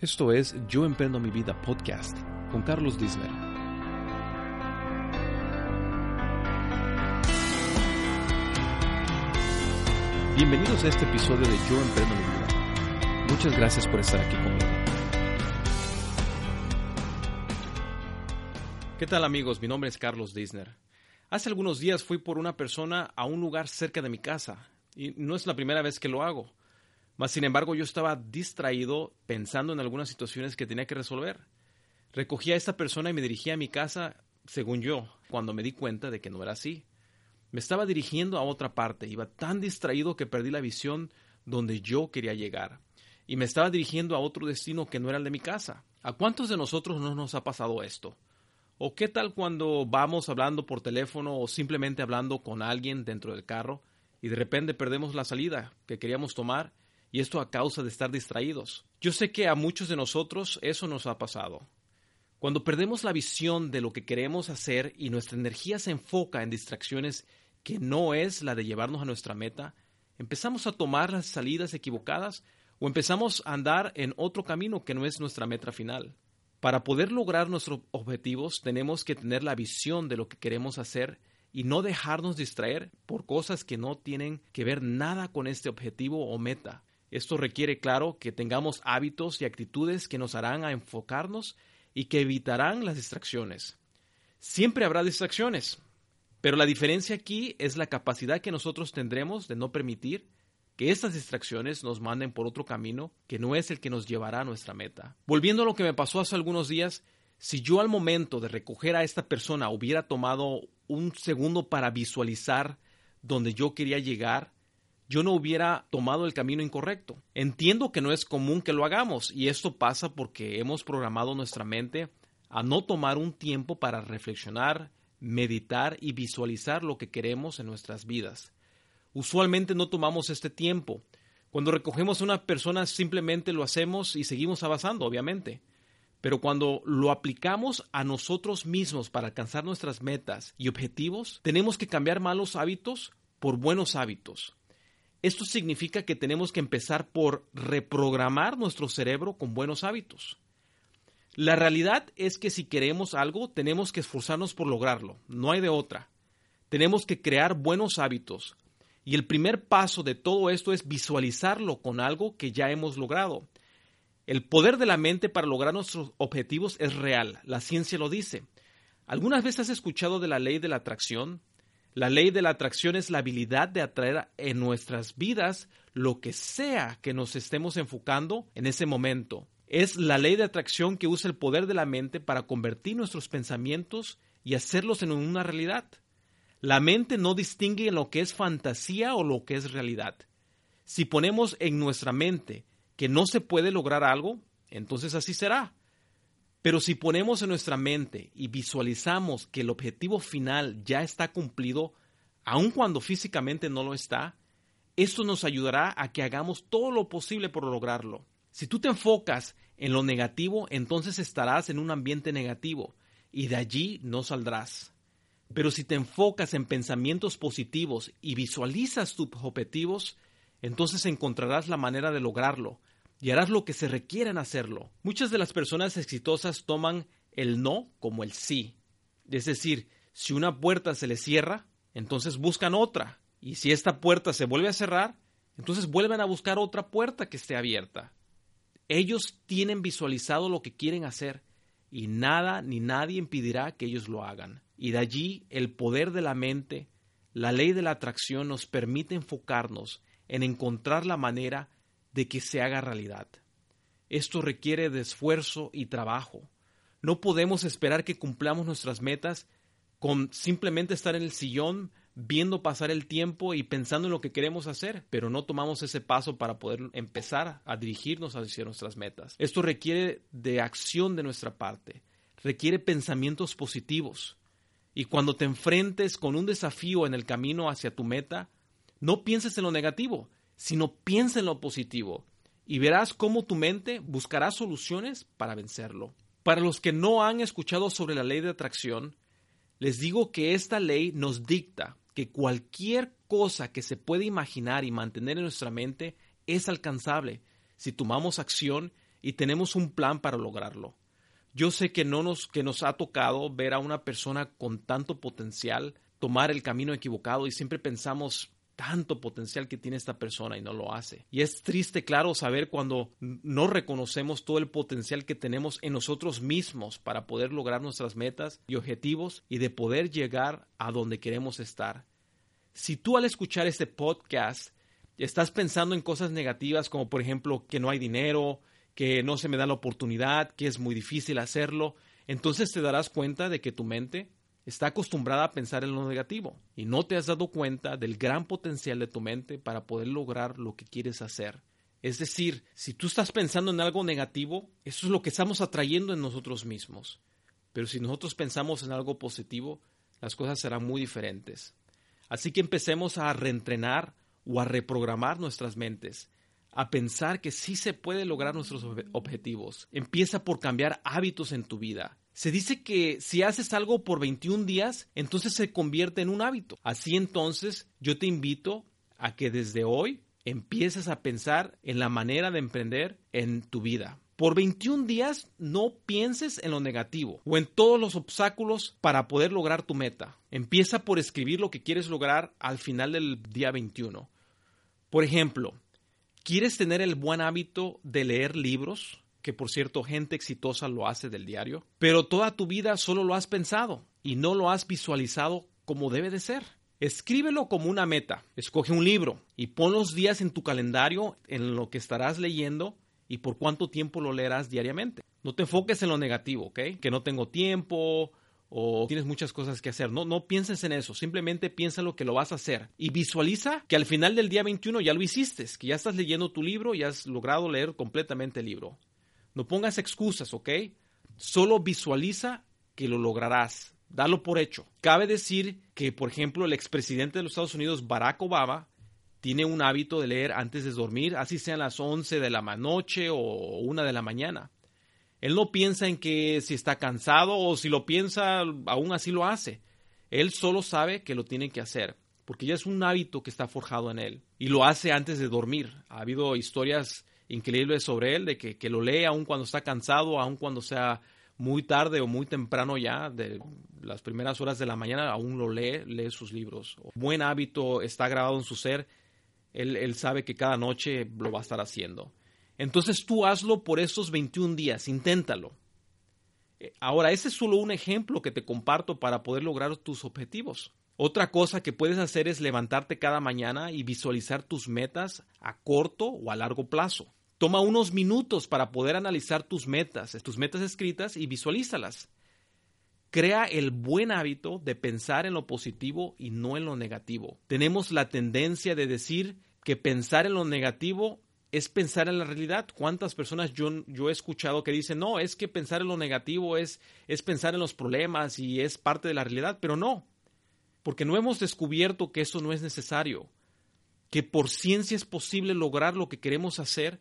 Esto es Yo Emprendo Mi Vida Podcast con Carlos Disney. Bienvenidos a este episodio de Yo Emprendo Mi Vida. Muchas gracias por estar aquí conmigo. ¿Qué tal amigos? Mi nombre es Carlos Disney. Hace algunos días fui por una persona a un lugar cerca de mi casa y no es la primera vez que lo hago. Mas, sin embargo, yo estaba distraído pensando en algunas situaciones que tenía que resolver. Recogí a esta persona y me dirigí a mi casa, según yo, cuando me di cuenta de que no era así. Me estaba dirigiendo a otra parte, iba tan distraído que perdí la visión donde yo quería llegar. Y me estaba dirigiendo a otro destino que no era el de mi casa. ¿A cuántos de nosotros no nos ha pasado esto? ¿O qué tal cuando vamos hablando por teléfono o simplemente hablando con alguien dentro del carro y de repente perdemos la salida que queríamos tomar y esto a causa de estar distraídos. Yo sé que a muchos de nosotros eso nos ha pasado. Cuando perdemos la visión de lo que queremos hacer y nuestra energía se enfoca en distracciones que no es la de llevarnos a nuestra meta, empezamos a tomar las salidas equivocadas o empezamos a andar en otro camino que no es nuestra meta final. Para poder lograr nuestros objetivos tenemos que tener la visión de lo que queremos hacer y no dejarnos distraer por cosas que no tienen que ver nada con este objetivo o meta. Esto requiere, claro, que tengamos hábitos y actitudes que nos harán a enfocarnos y que evitarán las distracciones. Siempre habrá distracciones, pero la diferencia aquí es la capacidad que nosotros tendremos de no permitir que estas distracciones nos manden por otro camino que no es el que nos llevará a nuestra meta. Volviendo a lo que me pasó hace algunos días, si yo al momento de recoger a esta persona hubiera tomado un segundo para visualizar donde yo quería llegar, yo no hubiera tomado el camino incorrecto. Entiendo que no es común que lo hagamos y esto pasa porque hemos programado nuestra mente a no tomar un tiempo para reflexionar, meditar y visualizar lo que queremos en nuestras vidas. Usualmente no tomamos este tiempo. Cuando recogemos a una persona simplemente lo hacemos y seguimos avanzando, obviamente. Pero cuando lo aplicamos a nosotros mismos para alcanzar nuestras metas y objetivos, tenemos que cambiar malos hábitos por buenos hábitos. Esto significa que tenemos que empezar por reprogramar nuestro cerebro con buenos hábitos. La realidad es que si queremos algo, tenemos que esforzarnos por lograrlo, no hay de otra. Tenemos que crear buenos hábitos. Y el primer paso de todo esto es visualizarlo con algo que ya hemos logrado. El poder de la mente para lograr nuestros objetivos es real, la ciencia lo dice. ¿Algunas veces has escuchado de la ley de la atracción? La ley de la atracción es la habilidad de atraer en nuestras vidas lo que sea que nos estemos enfocando en ese momento. Es la ley de atracción que usa el poder de la mente para convertir nuestros pensamientos y hacerlos en una realidad. La mente no distingue lo que es fantasía o lo que es realidad. Si ponemos en nuestra mente que no se puede lograr algo, entonces así será. Pero si ponemos en nuestra mente y visualizamos que el objetivo final ya está cumplido, aun cuando físicamente no lo está, esto nos ayudará a que hagamos todo lo posible por lograrlo. Si tú te enfocas en lo negativo, entonces estarás en un ambiente negativo y de allí no saldrás. Pero si te enfocas en pensamientos positivos y visualizas tus objetivos, entonces encontrarás la manera de lograrlo y harás lo que se requiera en hacerlo. Muchas de las personas exitosas toman el no como el sí. Es decir, si una puerta se les cierra, entonces buscan otra. Y si esta puerta se vuelve a cerrar, entonces vuelven a buscar otra puerta que esté abierta. Ellos tienen visualizado lo que quieren hacer y nada ni nadie impedirá que ellos lo hagan. Y de allí el poder de la mente, la ley de la atracción nos permite enfocarnos en encontrar la manera de que se haga realidad. Esto requiere de esfuerzo y trabajo. No podemos esperar que cumplamos nuestras metas con simplemente estar en el sillón viendo pasar el tiempo y pensando en lo que queremos hacer, pero no tomamos ese paso para poder empezar a dirigirnos hacia nuestras metas. Esto requiere de acción de nuestra parte, requiere pensamientos positivos. Y cuando te enfrentes con un desafío en el camino hacia tu meta, no pienses en lo negativo, sino piensa en lo positivo y verás cómo tu mente buscará soluciones para vencerlo. Para los que no han escuchado sobre la ley de atracción, les digo que esta ley nos dicta que cualquier cosa que se puede imaginar y mantener en nuestra mente es alcanzable si tomamos acción y tenemos un plan para lograrlo. Yo sé que no nos que nos ha tocado ver a una persona con tanto potencial tomar el camino equivocado y siempre pensamos tanto potencial que tiene esta persona y no lo hace. Y es triste, claro, saber cuando no reconocemos todo el potencial que tenemos en nosotros mismos para poder lograr nuestras metas y objetivos y de poder llegar a donde queremos estar. Si tú al escuchar este podcast estás pensando en cosas negativas como por ejemplo que no hay dinero, que no se me da la oportunidad, que es muy difícil hacerlo, entonces te darás cuenta de que tu mente está acostumbrada a pensar en lo negativo y no te has dado cuenta del gran potencial de tu mente para poder lograr lo que quieres hacer. Es decir, si tú estás pensando en algo negativo, eso es lo que estamos atrayendo en nosotros mismos. Pero si nosotros pensamos en algo positivo, las cosas serán muy diferentes. Así que empecemos a reentrenar o a reprogramar nuestras mentes, a pensar que sí se puede lograr nuestros objetivos. Empieza por cambiar hábitos en tu vida. Se dice que si haces algo por 21 días, entonces se convierte en un hábito. Así entonces yo te invito a que desde hoy empieces a pensar en la manera de emprender en tu vida. Por 21 días no pienses en lo negativo o en todos los obstáculos para poder lograr tu meta. Empieza por escribir lo que quieres lograr al final del día 21. Por ejemplo, ¿quieres tener el buen hábito de leer libros? Que por cierto gente exitosa lo hace del diario, pero toda tu vida solo lo has pensado y no lo has visualizado como debe de ser. Escríbelo como una meta, escoge un libro y pon los días en tu calendario en lo que estarás leyendo y por cuánto tiempo lo leerás diariamente. No te enfoques en lo negativo, ¿ok? Que no tengo tiempo o tienes muchas cosas que hacer. No, no pienses en eso, simplemente piensa lo que lo vas a hacer y visualiza que al final del día 21 ya lo hiciste, que ya estás leyendo tu libro y has logrado leer completamente el libro. No pongas excusas, ¿ok? Solo visualiza que lo lograrás. Dalo por hecho. Cabe decir que, por ejemplo, el expresidente de los Estados Unidos, Barack Obama, tiene un hábito de leer antes de dormir, así sean las 11 de la noche o una de la mañana. Él no piensa en que si está cansado o si lo piensa, aún así lo hace. Él solo sabe que lo tiene que hacer, porque ya es un hábito que está forjado en él. Y lo hace antes de dormir. Ha habido historias increíble sobre él, de que, lo lee aun cuando está cansado, aun cuando sea muy tarde o muy temprano ya, de las primeras horas de la mañana, aún lo lee, lee sus libros. Buen hábito está grabado en su ser, él, él sabe que cada noche lo va a estar haciendo. Entonces tú hazlo por estos 21 días, inténtalo. Eh, ahora, ese es solo un ejemplo que te comparto para poder lograr tus objetivos. Otra cosa que puedes hacer es levantarte cada mañana y visualizar tus metas a corto o a largo plazo. Toma unos minutos para poder analizar tus metas, tus metas escritas y visualízalas. Crea el buen hábito de pensar en lo positivo y no en lo negativo. Tenemos la tendencia de decir que pensar en lo negativo es pensar en la realidad. ¿Cuántas personas yo, he escuchado que dicen, no, es que pensar en lo negativo es, es pensar en los problemas y es parte de la realidad? Pero no, porque no hemos descubierto que eso no es necesario, que por ciencia es posible lograr lo que queremos hacer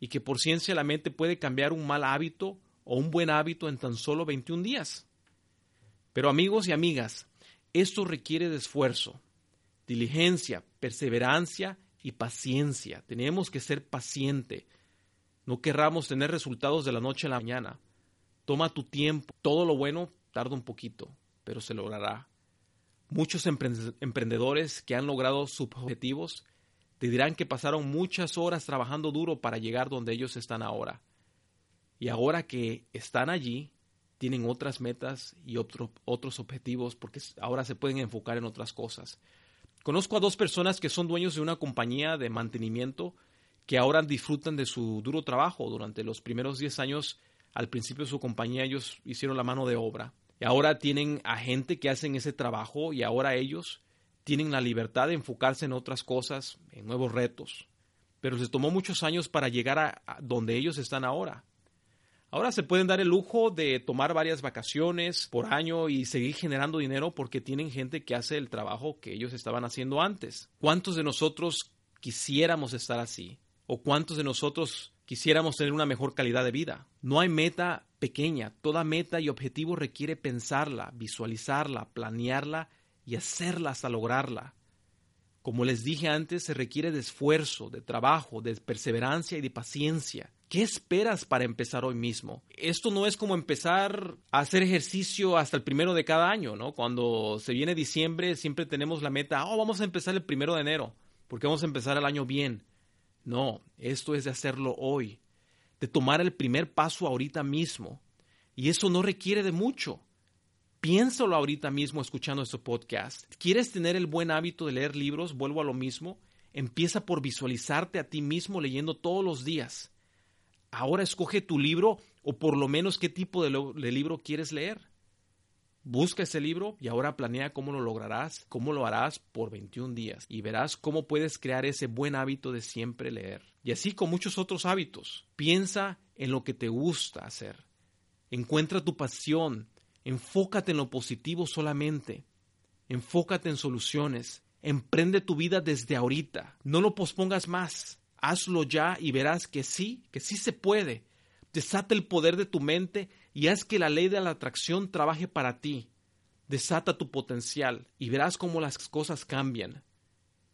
y que por ciencia la mente puede cambiar un mal hábito o un buen hábito en tan solo 21 días. Pero amigos y amigas, esto requiere de esfuerzo, diligencia, perseverancia y paciencia. Tenemos que ser paciente. No querramos tener resultados de la noche a la mañana. Toma tu tiempo. Todo lo bueno tarda un poquito, pero se logrará. Muchos emprendedores que han logrado sus objetivos te dirán que pasaron muchas horas trabajando duro para llegar donde ellos están ahora. Y ahora que están allí, tienen otras metas y otros objetivos porque ahora se pueden enfocar en otras cosas. Conozco a dos personas que son dueños de una compañía de mantenimiento que ahora disfrutan de su duro trabajo. Durante los primeros 10 años, al principio de su compañía, ellos hicieron la mano de obra. Y ahora tienen a gente que hacen ese trabajo y ahora ellos tienen la libertad de enfocarse en otras cosas, en nuevos retos, pero les tomó muchos años para llegar a, donde ellos están ahora. Ahora se pueden dar el lujo de tomar varias vacaciones por año y seguir generando dinero porque tienen gente que hace el trabajo que ellos estaban haciendo antes. ¿Cuántos de nosotros quisiéramos estar así? ¿O cuántos de nosotros quisiéramos tener una mejor calidad de vida? No hay meta pequeña. Toda meta y objetivo requiere pensarla, visualizarla, planearla y hacerla hasta lograrla. Como les dije antes, se requiere de esfuerzo, de trabajo, de perseverancia y de paciencia. ¿Qué esperas para empezar hoy mismo? Esto no es como empezar a hacer ejercicio hasta el primero de cada año, ¿no? Cuando se viene diciembre siempre tenemos la meta, oh, vamos a empezar el primero de enero, porque vamos a empezar el año bien. No, esto es de hacerlo hoy, de tomar el primer paso ahorita mismo. Y eso no requiere de mucho. Piénsalo ahorita mismo escuchando este podcast. ¿Quieres tener el buen hábito de leer libros? Vuelvo a lo mismo. Empieza por visualizarte a ti mismo leyendo todos los días. Ahora escoge tu libro o por lo menos qué tipo de, de libro quieres leer. Busca ese libro y ahora planea cómo lo lograrás, cómo lo harás por 21 días y verás cómo puedes crear ese buen hábito de siempre leer. Y así con muchos otros hábitos. Piensa en lo que te gusta hacer. Encuentra tu pasión, Enfócate en lo positivo solamente. Enfócate en soluciones. Emprende tu vida desde ahorita. No lo pospongas más. Hazlo ya y verás que sí, que sí se puede. Desata el poder de tu mente y haz que la ley de la atracción trabaje para ti. Desata tu potencial y verás cómo las cosas cambian.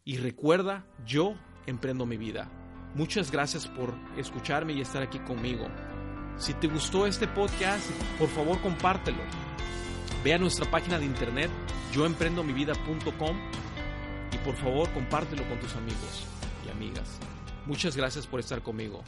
Y recuerda, yo emprendo mi vida. Muchas gracias por escucharme y estar aquí conmigo. Si te gustó este podcast, por favor compártelo. Ve a nuestra página de internet yoemprendomivida.com y por favor compártelo con tus amigos y amigas. Muchas gracias por estar conmigo.